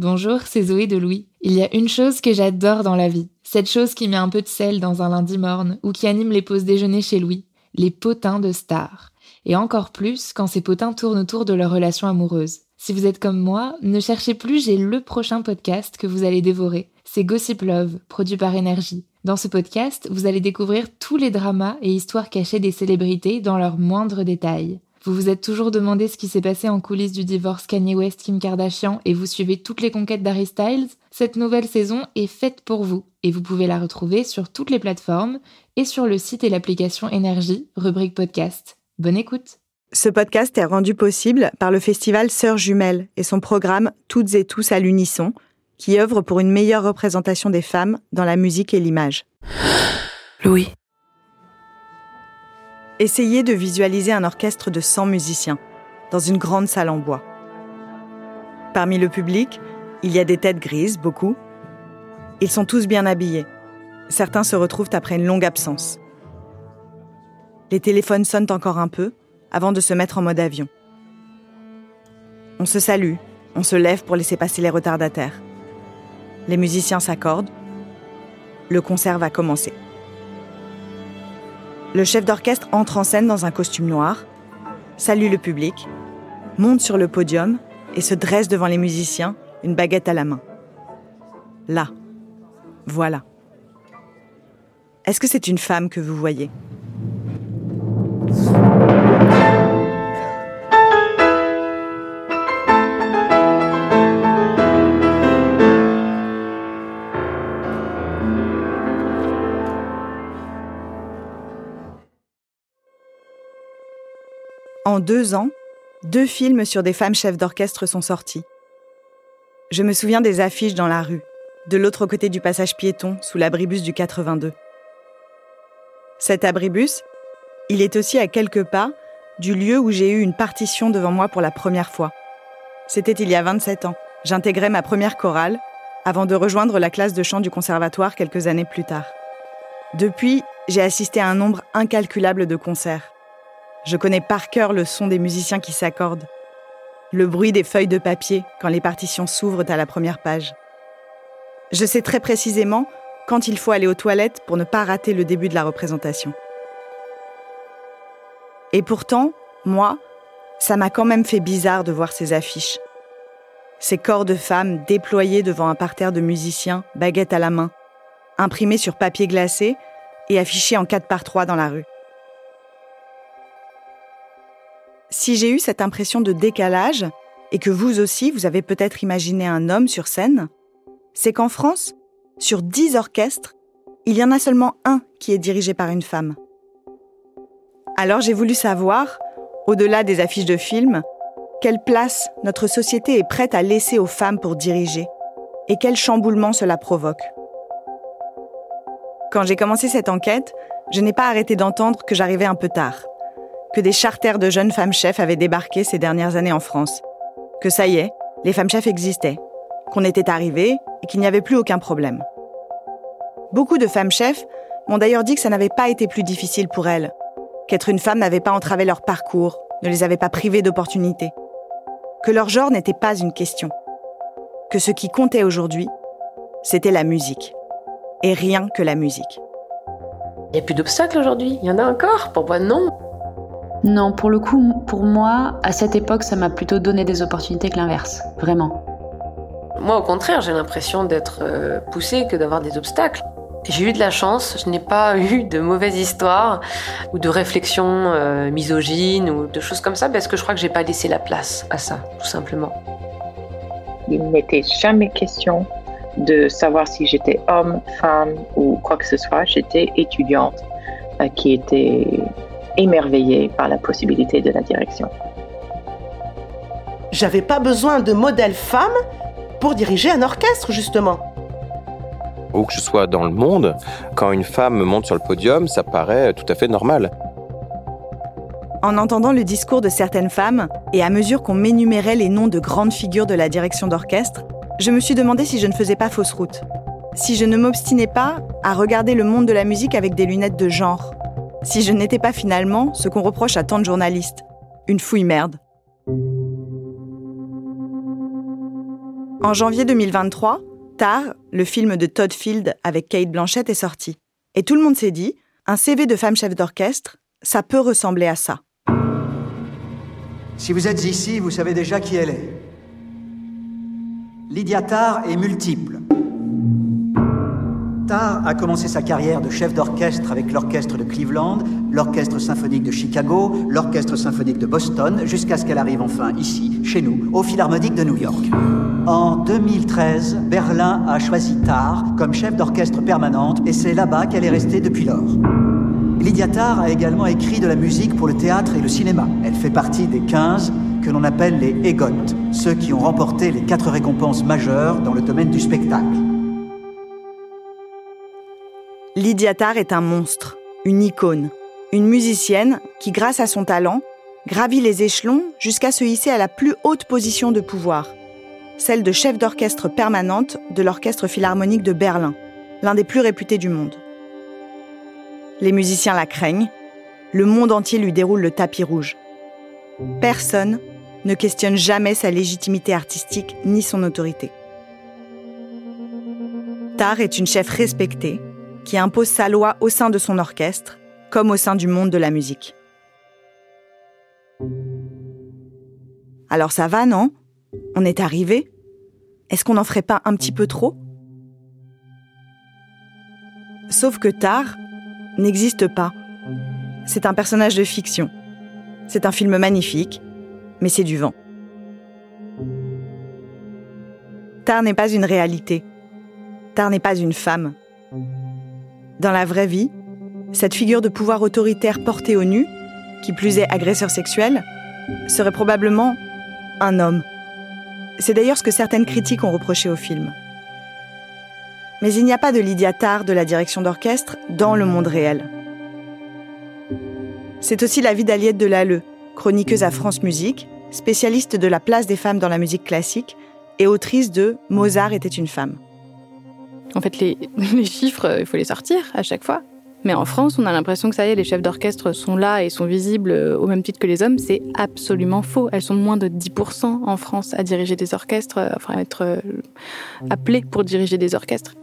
Bonjour, c'est Zoé de Louis. Il y a une chose que j'adore dans la vie. Cette chose qui met un peu de sel dans un lundi morne ou qui anime les pauses déjeuner chez Louis. Les potins de stars. Et encore plus quand ces potins tournent autour de leur relation amoureuse. Si vous êtes comme moi, ne cherchez plus, j'ai le prochain podcast que vous allez dévorer. C'est Gossip Love, produit par Énergie. Dans ce podcast, vous allez découvrir tous les dramas et histoires cachées des célébrités dans leurs moindres détails. Vous vous êtes toujours demandé ce qui s'est passé en coulisses du divorce Kanye West-Kim Kardashian et vous suivez toutes les conquêtes d'Harry Styles Cette nouvelle saison est faite pour vous et vous pouvez la retrouver sur toutes les plateformes et sur le site et l'application Énergie, rubrique podcast. Bonne écoute Ce podcast est rendu possible par le festival Sœurs Jumelles et son programme Toutes et tous à l'unisson, qui œuvre pour une meilleure représentation des femmes dans la musique et l'image. Louis. Essayez de visualiser un orchestre de 100 musiciens dans une grande salle en bois. Parmi le public, il y a des têtes grises, beaucoup. Ils sont tous bien habillés. Certains se retrouvent après une longue absence. Les téléphones sonnent encore un peu avant de se mettre en mode avion. On se salue, on se lève pour laisser passer les retardataires. Les musiciens s'accordent. Le concert va commencer. Le chef d'orchestre entre en scène dans un costume noir, salue le public, monte sur le podium et se dresse devant les musiciens, une baguette à la main. Là. Voilà. Est-ce que c'est une femme que vous voyez? Deux ans, deux films sur des femmes chefs d'orchestre sont sortis. Je me souviens des affiches dans la rue, de l'autre côté du passage piéton, sous l'abribus du 82. Cet abribus, il est aussi à quelques pas du lieu où j'ai eu une partition devant moi pour la première fois. C'était il y a 27 ans. J'intégrais ma première chorale avant de rejoindre la classe de chant du conservatoire quelques années plus tard. Depuis, j'ai assisté à un nombre incalculable de concerts. Je connais par cœur le son des musiciens qui s'accordent, le bruit des feuilles de papier quand les partitions s'ouvrent à la première page. Je sais très précisément quand il faut aller aux toilettes pour ne pas rater le début de la représentation. Et pourtant, moi, ça m'a quand même fait bizarre de voir ces affiches. Ces corps de femmes déployés devant un parterre de musiciens, baguette à la main, imprimés sur papier glacé et affichés en 4 par 3 dans la rue. Si j'ai eu cette impression de décalage, et que vous aussi, vous avez peut-être imaginé un homme sur scène, c'est qu'en France, sur dix orchestres, il y en a seulement un qui est dirigé par une femme. Alors j'ai voulu savoir, au-delà des affiches de films, quelle place notre société est prête à laisser aux femmes pour diriger, et quel chamboulement cela provoque. Quand j'ai commencé cette enquête, je n'ai pas arrêté d'entendre que j'arrivais un peu tard que des charters de jeunes femmes chefs avaient débarqué ces dernières années en France. Que ça y est, les femmes chefs existaient, qu'on était arrivés et qu'il n'y avait plus aucun problème. Beaucoup de femmes chefs m'ont d'ailleurs dit que ça n'avait pas été plus difficile pour elles, qu'être une femme n'avait pas entravé leur parcours, ne les avait pas privées d'opportunités, que leur genre n'était pas une question, que ce qui comptait aujourd'hui, c'était la musique, et rien que la musique. Il n'y a plus d'obstacles aujourd'hui, il y en a encore? Pour moi, non. Non, pour le coup, pour moi, à cette époque, ça m'a plutôt donné des opportunités que l'inverse, vraiment. Moi, au contraire, j'ai l'impression d'être euh, poussée que d'avoir des obstacles. J'ai eu de la chance, je n'ai pas eu de mauvaises histoires ou de réflexions euh, misogynes ou de choses comme ça parce que je crois que j'ai pas laissé la place à ça, tout simplement. Il n'était jamais question de savoir si j'étais homme, femme ou quoi que ce soit. J'étais étudiante euh, qui était émerveillée par la possibilité de la direction. j'avais pas besoin de modèle femme pour diriger un orchestre, justement. Où que je sois dans le monde, quand une femme monte sur le podium, ça paraît tout à fait normal. En entendant le discours de certaines femmes, et à mesure qu'on m'énumérait les noms de grandes figures de la direction d'orchestre, je me suis demandé si je ne faisais pas fausse route. Si je ne m'obstinais pas à regarder le monde de la musique avec des lunettes de genre. Si je n'étais pas finalement ce qu'on reproche à tant de journalistes. Une fouille merde. En janvier 2023, Tar, le film de Todd Field avec Kate Blanchett, est sorti. Et tout le monde s'est dit, un CV de femme chef d'orchestre, ça peut ressembler à ça. Si vous êtes ici, vous savez déjà qui elle est. Lydia Tarr est multiple. Tarr a commencé sa carrière de chef d'orchestre avec l'orchestre de Cleveland, l'orchestre symphonique de Chicago, l'orchestre symphonique de Boston, jusqu'à ce qu'elle arrive enfin ici, chez nous, au Philharmonique de New York. En 2013, Berlin a choisi Tarr comme chef d'orchestre permanente et c'est là-bas qu'elle est restée depuis lors. Lydia Tarr a également écrit de la musique pour le théâtre et le cinéma. Elle fait partie des 15 que l'on appelle les EGOT, ceux qui ont remporté les quatre récompenses majeures dans le domaine du spectacle. Lydia Tarr est un monstre, une icône, une musicienne qui, grâce à son talent, gravit les échelons jusqu'à se hisser à la plus haute position de pouvoir, celle de chef d'orchestre permanente de l'Orchestre philharmonique de Berlin, l'un des plus réputés du monde. Les musiciens la craignent, le monde entier lui déroule le tapis rouge. Personne ne questionne jamais sa légitimité artistique ni son autorité. Tar est une chef respectée qui impose sa loi au sein de son orchestre, comme au sein du monde de la musique. Alors ça va, non? On est arrivé? Est-ce qu'on n'en ferait pas un petit peu trop? Sauf que Tar n'existe pas. C'est un personnage de fiction. C'est un film magnifique, mais c'est du vent. Tar n'est pas une réalité. Tar n'est pas une femme. Dans la vraie vie, cette figure de pouvoir autoritaire portée au nu, qui plus est agresseur sexuel, serait probablement un homme. C'est d'ailleurs ce que certaines critiques ont reproché au film. Mais il n'y a pas de Lydia Tarr de la direction d'orchestre dans le monde réel. C'est aussi la vie d'Aliette Delalleux, chroniqueuse à France Musique, spécialiste de la place des femmes dans la musique classique et autrice de Mozart était une femme. En fait, les, chiffres, il faut les sortir à chaque fois. Mais en France, on a l'impression que ça y est, les chefs d'orchestre sont là et sont visibles au même titre que les hommes. C'est absolument faux. Elles sont moins de 10% en France à diriger des orchestres, enfin à être euh, appelées pour diriger des orchestres.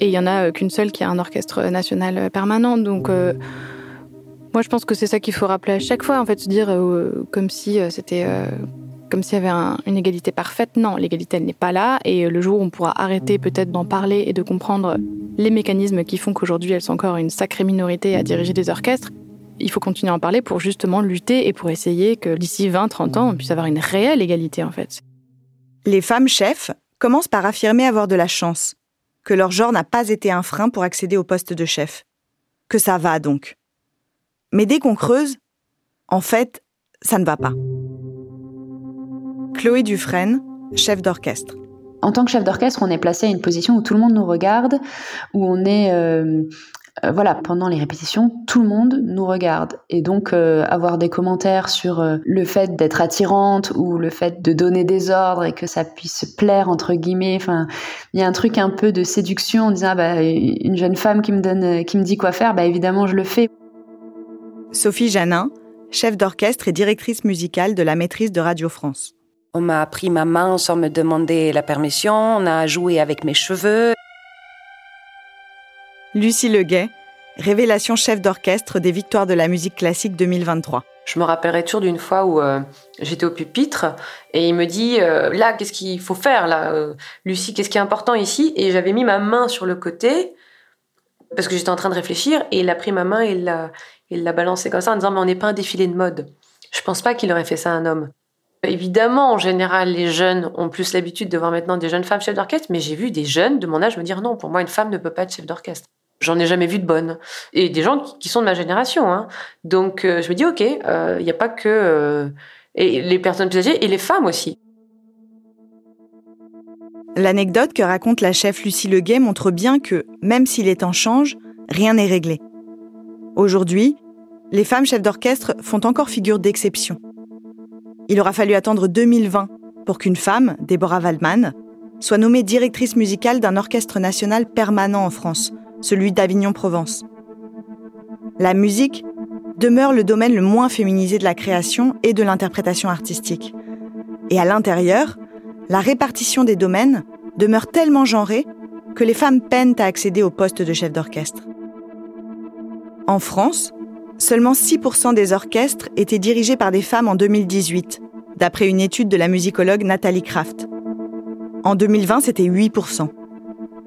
Et il y en a euh, qu'une seule qui a un orchestre national euh, permanent. Donc, moi, je pense que c'est ça qu'il faut rappeler à chaque fois, en fait, se dire comme si c'était comme s'il y avait une égalité parfaite. Non, l'égalité, elle n'est pas là. Et le jour où on pourra arrêter peut-être d'en parler et de comprendre les mécanismes qui font qu'aujourd'hui, elles sont encore une sacrée minorité à diriger des orchestres, il faut continuer à en parler pour justement lutter et pour essayer que d'ici 20-30 ans, on puisse avoir une réelle égalité, en fait. Les femmes chefs commencent par affirmer avoir de la chance, que leur genre n'a pas été un frein pour accéder au poste de chef. Que ça va donc? Mais dès qu'on creuse, en fait, ça ne va pas. Chloé Dufresne, chef d'orchestre. En tant que chef d'orchestre, on est placé à une position où tout le monde nous regarde, où on est, euh, euh, voilà, pendant les répétitions, tout le monde nous regarde. Et donc, euh, avoir des commentaires sur le fait d'être attirante ou le fait de donner des ordres et que ça puisse plaire, entre guillemets, enfin, il y a un truc un peu de séduction en disant, ah, bah, une jeune femme qui me donne, qui me dit quoi faire, bah, évidemment, je le fais. Sophie Janin, chef d'orchestre et directrice musicale de la maîtrise de Radio France. On m'a pris ma main sans me demander la permission, on a joué avec mes cheveux. Lucie Leguet, révélation chef d'orchestre des Victoires de la musique classique 2023. Je me rappellerai toujours d'une fois où euh, j'étais au pupitre et il me dit euh, là qu'est-ce qu'il faut faire là euh, Lucie qu'est-ce qui est important ici? Et j'avais mis ma main sur le côté parce que j'étais en train de réfléchir et il a pris ma main et il l'a il l'a balancé comme ça en disant mais on n'est pas un défilé de mode. Je pense pas qu'il aurait fait ça un homme. Évidemment, en général, les jeunes ont plus l'habitude de voir maintenant des jeunes femmes chefs d'orchestre, mais j'ai vu des jeunes de mon âge me dire non, pour moi, une femme ne peut pas être chef d'orchestre. J'en ai jamais vu de bonne. Et des gens qui sont de ma génération. Hein. Donc, euh, je me dis, OK, il euh, n'y a pas que euh, les personnes plus âgées, et les femmes aussi. L'anecdote que raconte la chef Lucie Leguet montre bien que, même si les temps changent, rien n'est réglé. Aujourd'hui, les femmes chefs d'orchestre font encore figure d'exception. Il aura fallu attendre 2020 pour qu'une femme, Déborah Waldman, soit nommée directrice musicale d'un orchestre national permanent en France, celui d'Avignon-Provence. La musique demeure le domaine le moins féminisé de la création et de l'interprétation artistique. Et à l'intérieur, la répartition des domaines demeure tellement genrée que les femmes peinent à accéder au poste de chef d'orchestre. En France, seulement 6% des orchestres étaient dirigés par des femmes en 2018, d'après une étude de la musicologue Nathalie Kraft. En 2020, c'était 8%.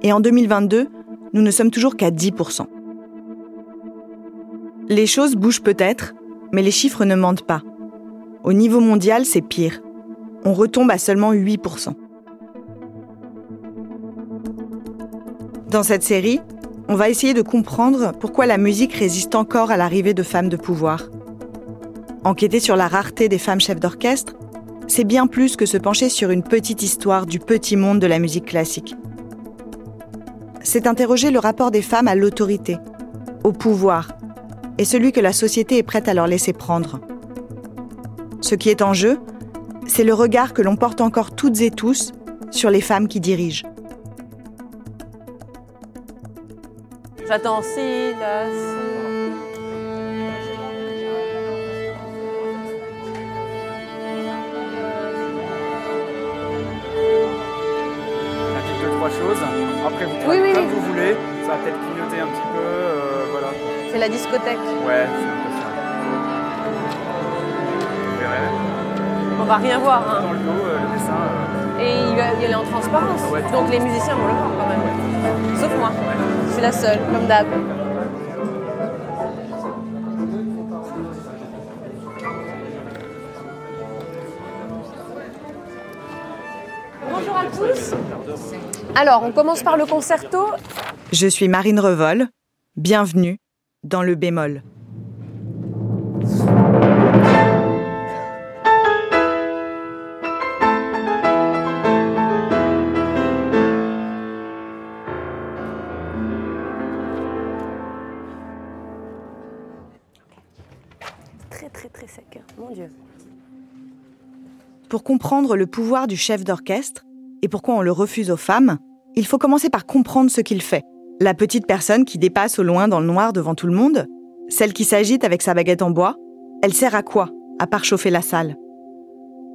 Et en 2022, nous ne sommes toujours qu'à 10%. Les choses bougent peut-être, mais les chiffres ne mentent pas. Au niveau mondial, c'est pire. On retombe à seulement 8%. Dans cette série, on va essayer de comprendre pourquoi la musique résiste encore à l'arrivée de femmes de pouvoir. Enquêter sur la rareté des femmes chefs d'orchestre, c'est bien plus que se pencher sur une petite histoire du petit monde de la musique classique. C'est interroger le rapport des femmes à l'autorité, au pouvoir, et celui que la société est prête à leur laisser prendre. Ce qui est en jeu, c'est le regard que l'on porte encore toutes et tous sur les femmes qui dirigent. J'attends si, là, deux, trois choses. Après, vous Oui, oui, comme oui. vous voulez. Ça va peut-être clignoter un petit peu. euh, voilà. C'est la discothèque. Ouais, c'est un peu ça. Vous verrez. On va rien voir. hein. Dans le dos, euh, le dessin. euh, Et il va y aller en transparence. Donc les musiciens vont le voir quand même. Sauf moi. Je suis la seule, comme d'hab. Bonjour à tous. Alors, on commence par le concerto. Je suis Marine Revol. Bienvenue dans le bémol. Pour comprendre le pouvoir du chef d'orchestre et pourquoi on le refuse aux femmes, il faut commencer par comprendre ce qu'il fait. La petite personne qui dépasse au loin dans le noir devant tout le monde, celle qui s'agite avec sa baguette en bois, elle sert à quoi, à part chauffer la salle?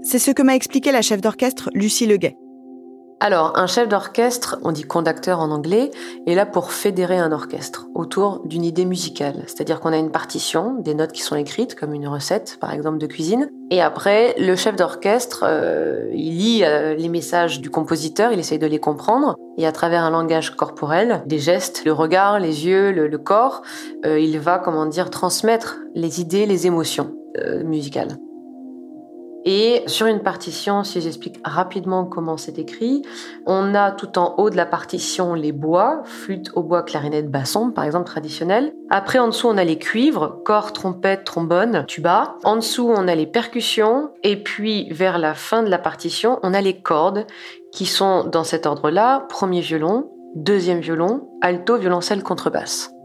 C'est ce que m'a expliqué la chef d'orchestre Lucie Leguet. Alors, un chef d'orchestre, on dit conducteur en anglais, est là pour fédérer un orchestre autour d'une idée musicale. C'est-à-dire qu'on a une partition, des notes qui sont écrites, comme une recette, par exemple, de cuisine. Et après, le chef d'orchestre, euh, il lit euh, les messages du compositeur, il essaye de les comprendre. Et à travers un langage corporel, des gestes, le regard, les yeux, le, corps, euh, il va, comment dire, transmettre les idées, les émotions musicales. Et sur une partition, si j'explique rapidement comment c'est écrit, on a tout en haut de la partition les bois, flûte, hautbois, clarinette, basson, par exemple traditionnel. Après, en dessous, on a les cuivres, corps, trompette, trombone, tuba. En dessous, on a les percussions. Et puis, vers la fin de la partition, on a les cordes qui sont dans cet ordre-là. Premier violon, deuxième violon, alto, violoncelle, contrebasse.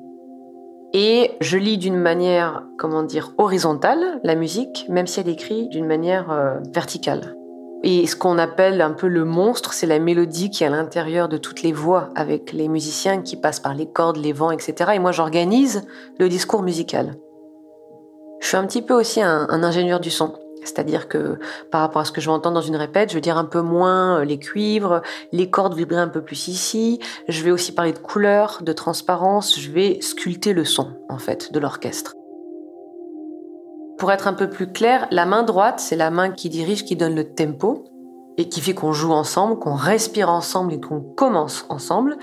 Et je lis d'une manière, comment dire, horizontale la musique, même si elle est écrite d'une manière euh, verticale. Et ce qu'on appelle un peu le monstre, c'est la mélodie qui est à l'intérieur de toutes les voix, avec les musiciens qui passent par les cordes, les vents, etc. Et moi, j'organise le discours musical. Je suis un petit peu aussi un ingénieur du son. C'est-à-dire que par rapport à ce que je vais entendre dans une répète, je vais dire un peu moins euh, les cuivres, les cordes vibrer un peu plus ici. Je vais aussi parler de couleur, de transparence. Je vais sculpter le son, en fait, de l'orchestre. Pour être un peu plus clair, la main droite, c'est la main qui dirige, qui donne le tempo et qui fait qu'on joue ensemble, qu'on respire ensemble et qu'on commence ensemble.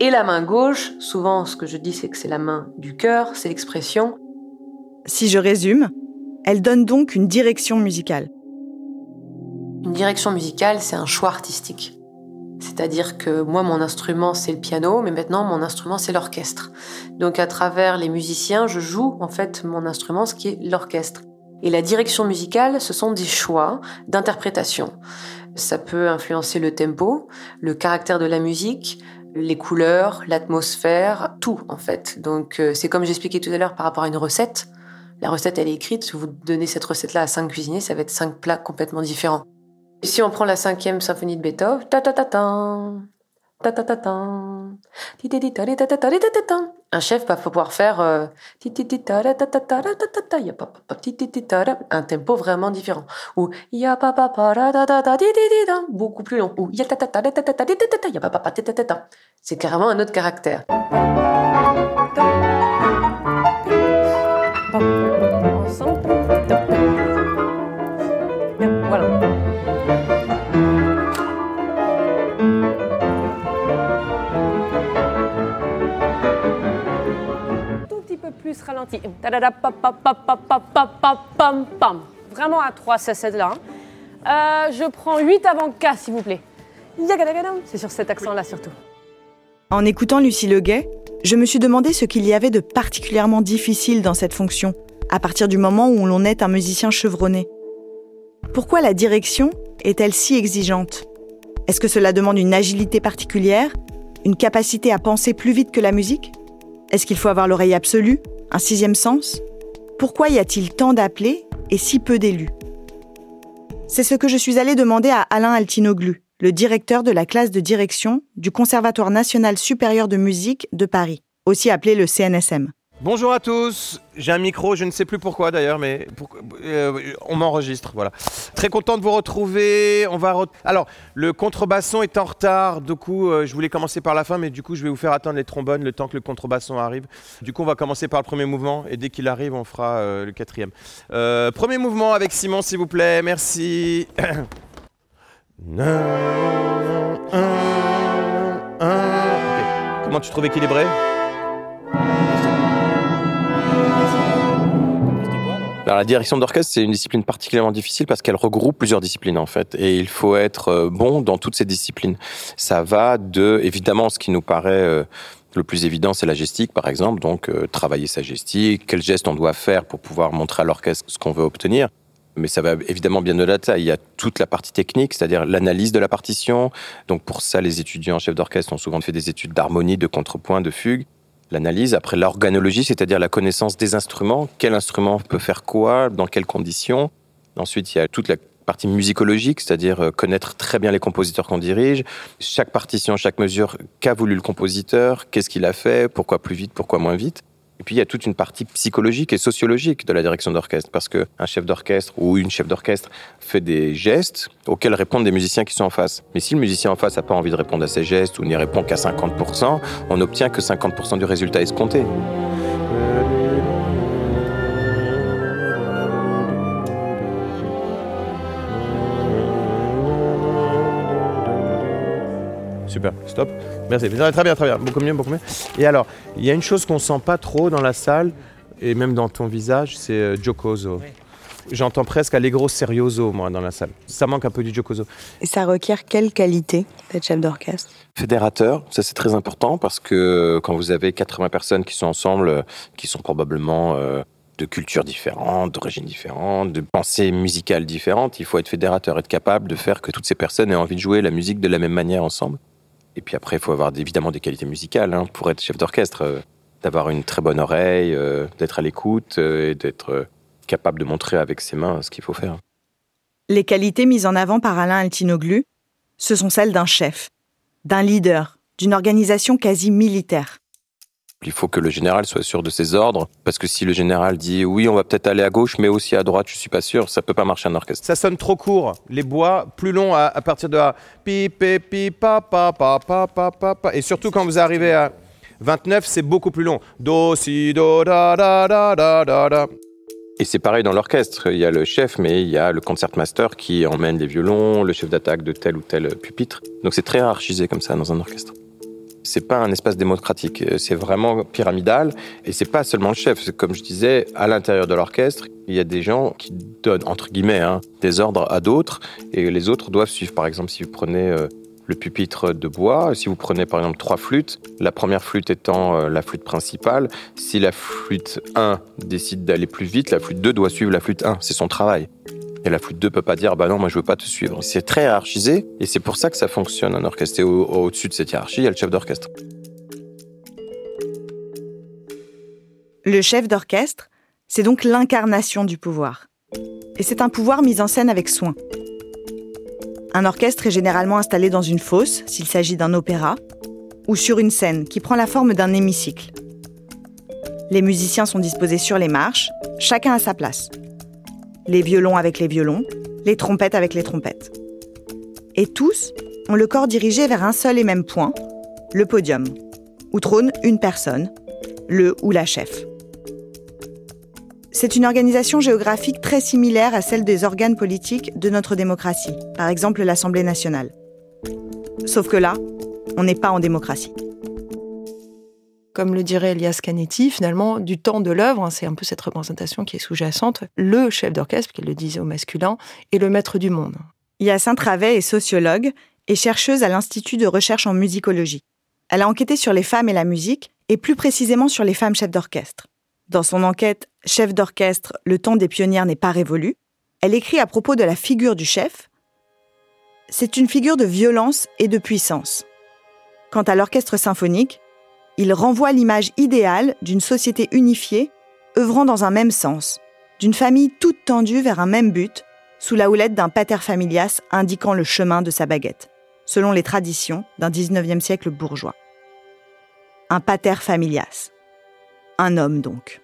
Et la main gauche, souvent ce que je dis c'est que c'est la main du cœur, c'est l'expression. Si je résume, elle donne donc une direction musicale. Une direction musicale, c'est un choix artistique. C'est-à-dire que moi, mon instrument, c'est le piano, mais maintenant, mon instrument, c'est l'orchestre. Donc, à travers les musiciens, je joue, en fait, mon instrument, ce qui est l'orchestre. Et la direction musicale, ce sont des choix d'interprétation. Ça peut influencer le tempo, le caractère de la musique, les couleurs, l'atmosphère, tout en fait. Donc euh, c'est comme j'expliquais tout à l'heure par rapport à une recette. La recette, elle est écrite. Si vous donnez cette recette-là à cinq cuisiniers, ça va être cinq plats complètement différents. Si on prend la cinquième symphonie de Beethoven, un chef va pouvoir faire un tempo vraiment différent ou beaucoup plus long ou c'est carrément un autre caractère. Vraiment à 3, c'est celle-là. hein. Euh, je prends 8 avant K, s'il vous plaît. C'est sur cet accent-là surtout. En écoutant Lucie Leguet, je me suis demandé ce qu'il y avait de particulièrement difficile dans cette fonction, à partir du moment où l'on est un musicien chevronné. Pourquoi la direction est-elle si exigeante? Est-ce que cela demande une agilité particulière Une capacité à penser plus vite que la musique? Est-ce qu'il faut avoir l'oreille absolue? Un sixième sens? Pourquoi y a-t-il tant d'appelés et si peu d'élus? C'est ce que je suis allée demander à Alain Altinoglu, le directeur de la classe de direction du Conservatoire national supérieur de musique de Paris, aussi appelé le CNSM. Bonjour à tous, j'ai un micro, je ne sais plus pourquoi d'ailleurs, mais euh, on m'enregistre, voilà. Très content de vous retrouver. On va Alors, le contrebasson est en retard, du coup, euh, je voulais commencer par la fin, mais du coup, je vais vous faire attendre les trombones le temps que le contrebasson arrive. Du coup, on va commencer par le premier mouvement, et dès qu'il arrive, on fera euh, le quatrième. Premier mouvement avec Simon, s'il vous plaît, merci. Comment tu trouves équilibré? Alors, la direction d'orchestre, c'est une discipline particulièrement difficile parce qu'elle regroupe plusieurs disciplines en fait, et il faut être euh, bon dans toutes ces disciplines. Ça va de, évidemment, ce qui nous paraît euh, le plus évident, c'est la gestique, par exemple. Donc, euh, travailler sa gestique, quel geste on doit faire pour pouvoir montrer à l'orchestre ce qu'on veut obtenir. Mais ça va évidemment bien au-delà de. Il y a toute la partie technique, c'est-à-dire l'analyse de la partition. Donc, pour ça, les étudiants chefs d'orchestre ont souvent fait des études d'harmonie, de contrepoint, de fugue l'analyse, après l'organologie, c'est-à-dire la connaissance des instruments, quel instrument peut faire quoi, dans quelles conditions. Ensuite, il y a toute la partie musicologique, c'est-à-dire euh, connaître très bien les compositeurs qu'on dirige, chaque partition, chaque mesure, qu'a voulu le compositeur, qu'est-ce qu'il a fait, pourquoi plus vite, pourquoi moins vite. Et puis il y a toute une partie psychologique et sociologique de la direction d'orchestre, parce qu'un chef d'orchestre ou une chef d'orchestre fait des gestes auxquels répondent des musiciens qui sont en face. Mais si le musicien en face n'a pas envie de répondre à ces gestes ou n'y répond qu'à 50%, on n'obtient que 50% du résultat escompté. Super, stop. Merci. Très bien, très bien. Beaucoup mieux, beaucoup mieux. Et alors, il y a une chose qu'on sent pas trop dans la salle, et même dans ton visage, c'est euh, Giocoso. J'entends presque Allegro Serioso, moi, dans la salle. Ça manque un peu du Giocoso. Et ça requiert quelle qualité d'être chef d'orchestre? Fédérateur, ça c'est très important parce que quand vous avez 80 personnes qui sont ensemble, euh, qui sont probablement euh, de cultures différentes, d'origines différentes, de pensées musicales différentes, il faut être fédérateur, être capable de faire que toutes ces personnes aient envie de jouer la musique de la même manière ensemble. Et puis après, il faut avoir évidemment des qualités musicales hein, pour être chef d'orchestre, euh, d'avoir une très bonne oreille, euh, d'être à l'écoute euh, et d'être capable de montrer avec ses mains ce qu'il faut faire. Les qualités mises en avant par Alain Altinoglu, ce sont celles d'un chef, d'un leader, d'une organisation quasi militaire. Il faut que le général soit sûr de ses ordres, parce que si le général dit oui, on va peut-être aller à gauche, mais aussi à droite, je suis pas sûr, ça peut pas marcher en orchestre. Ça sonne trop court. Les bois plus longs à, à partir de A. Pi, pi, pi, pa, pa, pa, pa, pa, pa, pa. Et surtout quand vous arrivez à 29, c'est beaucoup plus long. Do, si, do, da, da, da, da, da, da. Et c'est pareil dans l'orchestre. Il y a le chef, mais il y a le concertmaster qui emmène les violons, le chef d'attaque de tel ou tel pupitre. Donc c'est très hiérarchisé comme ça dans un orchestre. C'est pas un espace démocratique, c'est vraiment pyramidal. Et c'est pas seulement le chef. Comme je disais, à l'intérieur de l'orchestre, il y a des gens qui donnent, entre guillemets, hein, des ordres à d'autres, et les autres doivent suivre. Par exemple, si vous prenez euh, le pupitre de bois, si vous prenez par exemple trois flûtes, la première flûte étant euh, la flûte principale, si la flûte 1 décide d'aller plus vite, la flûte 2 doit suivre la flûte 1. C'est son travail. Et la flûte 2 peut pas dire, bah non, moi je veux pas te suivre. C'est très hiérarchisé et c'est pour ça que ça fonctionne un orchestre. Et au- au-dessus de cette hiérarchie, il y a le chef d'orchestre. Le chef d'orchestre, c'est donc l'incarnation du pouvoir. Et c'est un pouvoir mis en scène avec soin. Un orchestre est généralement installé dans une fosse, s'il s'agit d'un opéra, ou sur une scène qui prend la forme d'un hémicycle. Les musiciens sont disposés sur les marches, chacun à sa place. Les violons avec les violons, les trompettes avec les trompettes. Et tous ont le corps dirigé vers un seul et même point, le podium, où trône une personne, le ou la chef. C'est une organisation géographique très similaire à celle des organes politiques de notre démocratie, par exemple l'Assemblée nationale. Sauf que là, on n'est pas en démocratie. Comme le dirait Elias Canetti, finalement, du temps de l'œuvre, hein, c'est un peu cette représentation qui est sous-jacente, le chef d'orchestre, qu'il le disait au masculin, est le maître du monde. Hyacinthe Ravet est sociologue et chercheuse à l'Institut de recherche en musicologie. Elle a enquêté sur les femmes et la musique, et plus précisément sur les femmes chefs d'orchestre. Dans son enquête Chef d'orchestre, le temps des pionnières n'est pas révolu, elle écrit à propos de la figure du chef C'est une figure de violence et de puissance. Quant à l'orchestre symphonique, il renvoie l'image idéale d'une société unifiée, œuvrant dans un même sens, d'une famille toute tendue vers un même but, sous la houlette d'un pater familias indiquant le chemin de sa baguette, selon les traditions d'un 19e siècle bourgeois. Un pater familias. Un homme donc.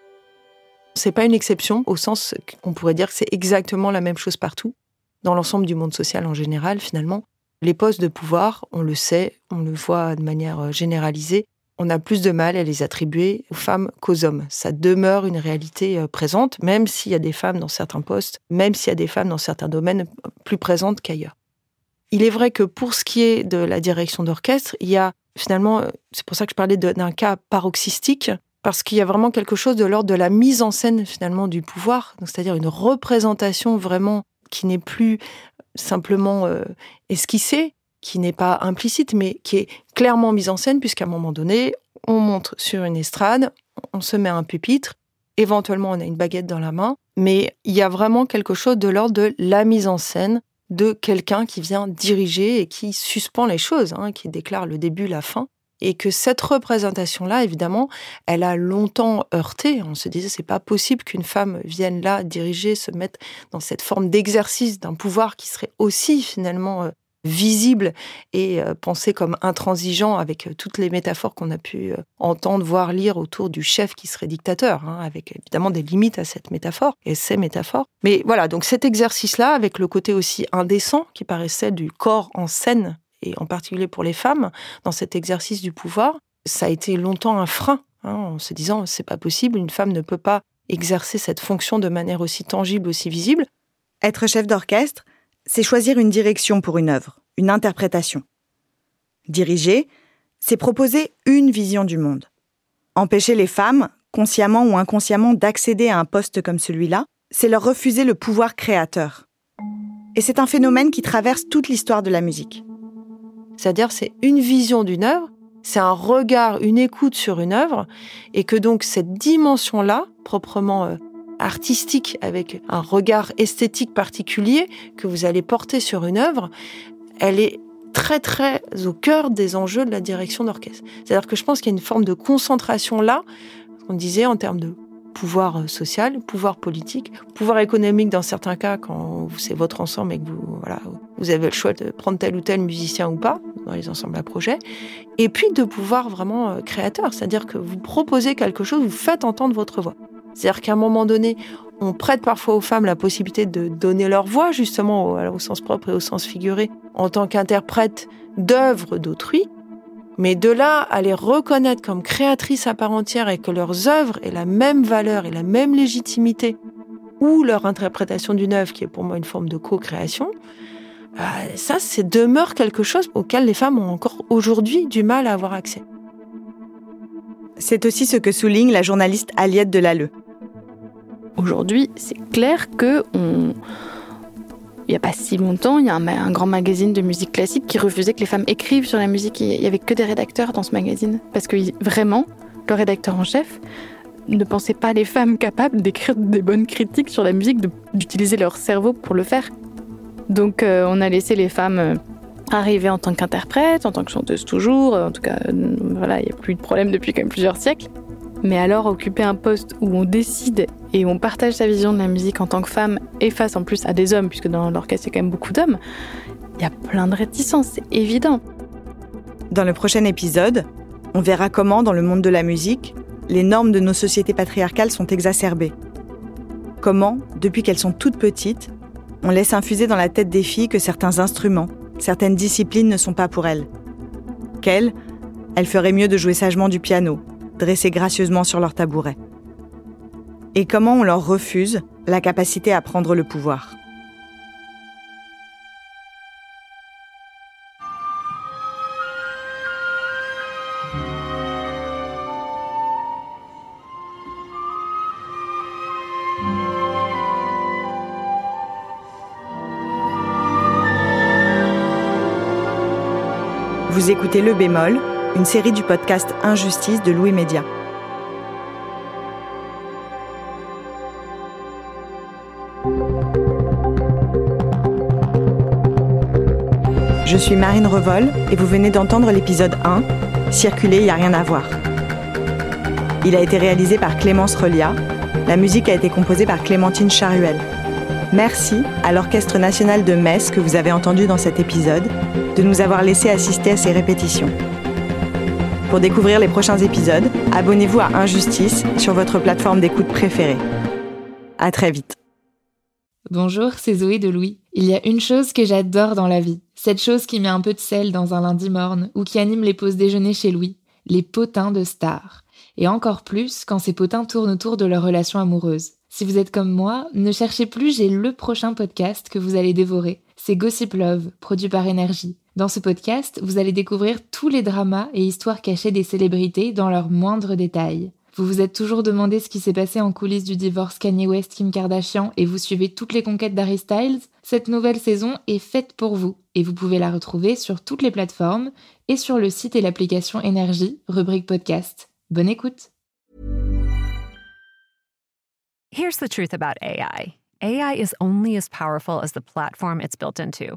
C'est pas une exception au sens qu'on pourrait dire que c'est exactement la même chose partout. Dans l'ensemble du monde social en général, finalement, les postes de pouvoir, on le sait, on le voit de manière euh, généralisée, on a plus de mal à les attribuer aux femmes qu'aux hommes. Ça demeure une réalité euh, présente, même s'il y a des femmes dans certains postes, même s'il y a des femmes dans certains domaines euh, plus présentes qu'ailleurs. Il est vrai que pour ce qui est de la direction d'orchestre, il y a finalement, euh, c'est pour ça que je parlais d'un cas paroxystique, parce qu'il y a vraiment quelque chose de l'ordre de la mise en scène finalement du pouvoir, c'est-à-dire une représentation vraiment qui n'est plus simplement esquissée, qui n'est pas implicite, mais qui est clairement mise en scène, puisqu'à un moment donné, on monte sur une estrade, on se met à un pupitre, éventuellement on a une baguette dans la main, mais il y a vraiment quelque chose de l'ordre de la mise en scène de quelqu'un qui vient diriger et qui suspend les choses, hein, qui déclare le début, la fin. Et que cette représentation-là, évidemment, elle a longtemps heurté. On se disait, c'est pas possible qu'une femme vienne là diriger, se mettre dans cette forme d'exercice d'un pouvoir qui serait aussi finalement euh, visible et euh, pensé comme intransigeant avec euh, toutes les métaphores qu'on a pu euh, entendre, voir, lire autour du chef qui serait dictateur, hein, avec évidemment des limites à cette métaphore et ces métaphores. Mais voilà, donc cet exercice-là, avec le côté aussi indécent qui paraissait du corps en scène, et en particulier pour les femmes, dans cet exercice du pouvoir, ça a été longtemps un frein, hein, en se disant c'est pas possible, une femme ne peut pas exercer cette fonction de manière aussi tangible, aussi visible. Être chef d'orchestre, c'est choisir une direction pour une œuvre, une interprétation. Diriger, c'est proposer une vision du monde. Empêcher les femmes, consciemment ou inconsciemment, d'accéder à un poste comme celui-là, c'est leur refuser le pouvoir créateur. Et c'est un phénomène qui traverse toute l'histoire de la musique. C'est-à-dire, c'est une vision d'une œuvre, c'est un regard, une écoute sur une œuvre, et que donc cette dimension-là, proprement euh, artistique, avec un regard esthétique particulier que vous allez porter sur une œuvre, elle est très très au cœur des enjeux de la direction d'orchestre. C'est-à-dire que je pense qu'il y a une forme de concentration là, on disait en termes de pouvoir euh, social, pouvoir politique, pouvoir économique dans certains cas quand c'est votre ensemble et que vous voilà, vous avez le choix de prendre tel ou tel musicien ou pas dans les ensembles à projet, et puis de pouvoir vraiment euh, créateur, c'est-à-dire que vous proposez quelque chose, vous faites entendre votre voix. C'est-à-dire qu'à un moment donné, on prête parfois aux femmes la possibilité de donner leur voix, justement, au, sens propre et au sens figuré, en tant qu'interprète d'œuvres d'autrui. Mais de là à les reconnaître comme créatrices à part entière et que leurs œuvres aient la même valeur et la même légitimité, ou leur interprétation d'une œuvre qui est pour moi une forme de co-création, euh, ça, demeure quelque chose auquel les femmes ont encore aujourd'hui du mal à avoir accès. C'est aussi ce que souligne la journaliste Aliette Delalleux. Aujourd'hui, c'est clair que on... il n'y a pas si longtemps, il y a un, grand magazine de musique classique qui refusait que les femmes écrivent sur la musique. Il n'y avait que des rédacteurs dans ce magazine. Parce que vraiment, le rédacteur en chef ne pensaient pas les femmes capables d'écrire des bonnes critiques sur la musique, d'utiliser leur cerveau pour le faire. Donc euh, on a laissé les femmes euh, arriver en tant qu'interprètes, en tant que chanteuses toujours. En tout cas, euh, voilà, il n'y a plus de problème depuis quand même plusieurs siècles. Mais alors occuper un poste où on décide et où on partage sa vision de la musique en tant que femme et face en plus à des hommes, puisque dans l'orchestre a quand même beaucoup d'hommes, il y a plein de réticences, c'est évident. Dans le prochain épisode, on verra comment, dans le monde de la musique, les normes de nos sociétés patriarcales sont exacerbées. Comment, depuis qu'elles sont toutes petites, on laisse infuser dans la tête des filles que certains instruments, certaines disciplines ne sont pas pour elles. Qu'elles, elles feraient mieux de jouer sagement du piano, dressées gracieusement sur leur tabouret. Et comment on leur refuse la capacité à prendre le pouvoir? Vous écoutez Le Bémol, une série du podcast Injustice de Louis Média. Je suis Marine Revol et vous venez d'entendre l'épisode 1, Circuler, y a rien à voir. Il a été réalisé par Clémence Relia. La musique a été composée par Clémentine Charuel. Merci à l'Orchestre national de Metz que vous avez entendu dans cet épisode de nous avoir laissé assister à ces répétitions. Pour découvrir les prochains épisodes, abonnez-vous à Injustice sur votre plateforme d'écoute préférée. À très vite. Bonjour, c'est Zoé de Louis. Il y a une chose que j'adore dans la vie, cette chose qui met un peu de sel dans un lundi morne ou qui anime les pauses déjeuner chez Louis, les potins de stars. Et encore plus quand ces potins tournent autour de leur relation amoureuse. Si vous êtes comme moi, ne cherchez plus, j'ai le prochain podcast que vous allez dévorer. C'est Gossip Love, produit par Énergie. Dans ce podcast, vous allez découvrir tous les dramas et histoires cachées des célébrités dans leurs moindres détails. Vous vous êtes toujours demandé ce qui s'est passé en coulisses du divorce Kanye West-Kim Kardashian et vous suivez toutes les conquêtes d'Harry Styles Cette nouvelle saison est faite pour vous et vous pouvez la retrouver sur toutes les plateformes et sur le site et l'application Énergie, rubrique podcast. Bonne écoute Here's the truth about AI. AI is only as powerful as the platform it's built into.